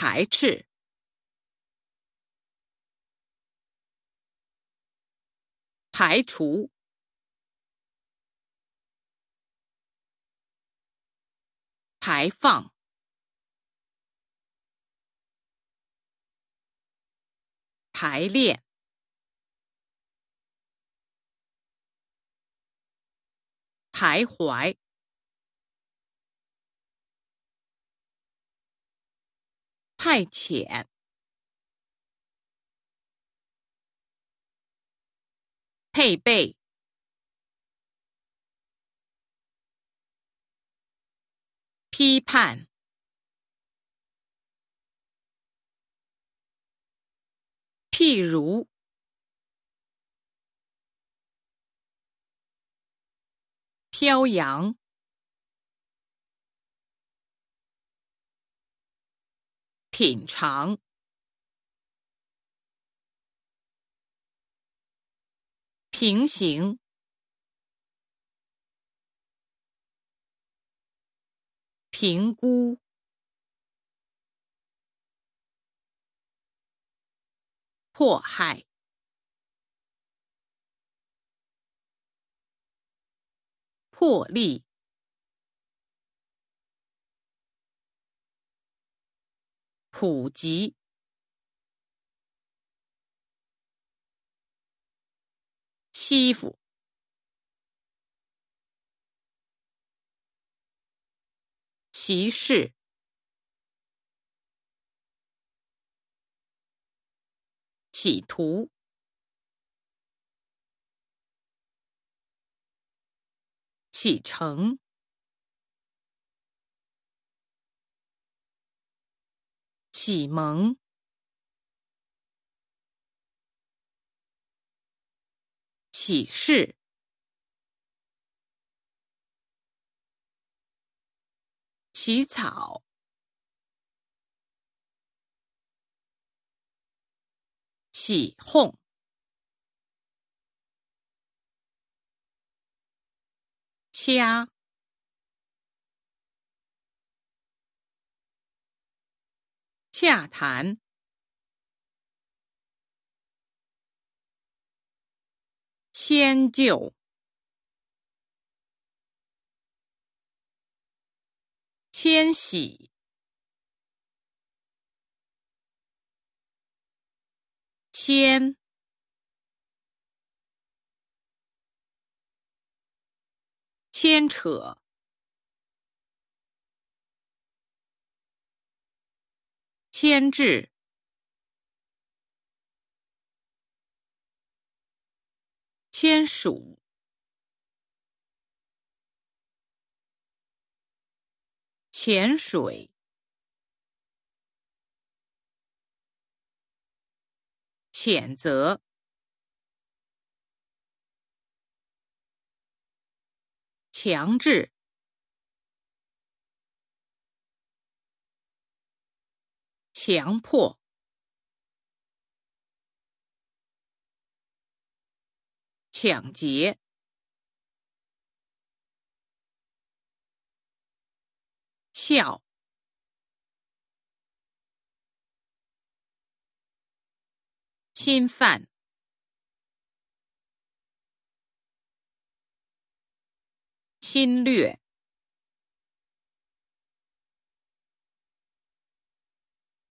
排斥、排除、排放、排练、徘徊、派遣、配备、批判、譬如、飘扬、品尝、平行、评估、迫害、破例、普及、欺负、歧视、企图、启程、启蒙、启示、起草、起哄、掐、洽谈、迁就、迁徙、牵、牵扯、牵制、签署、潜水、谴责、强制、强迫、抢劫、撬、侵犯、侵略、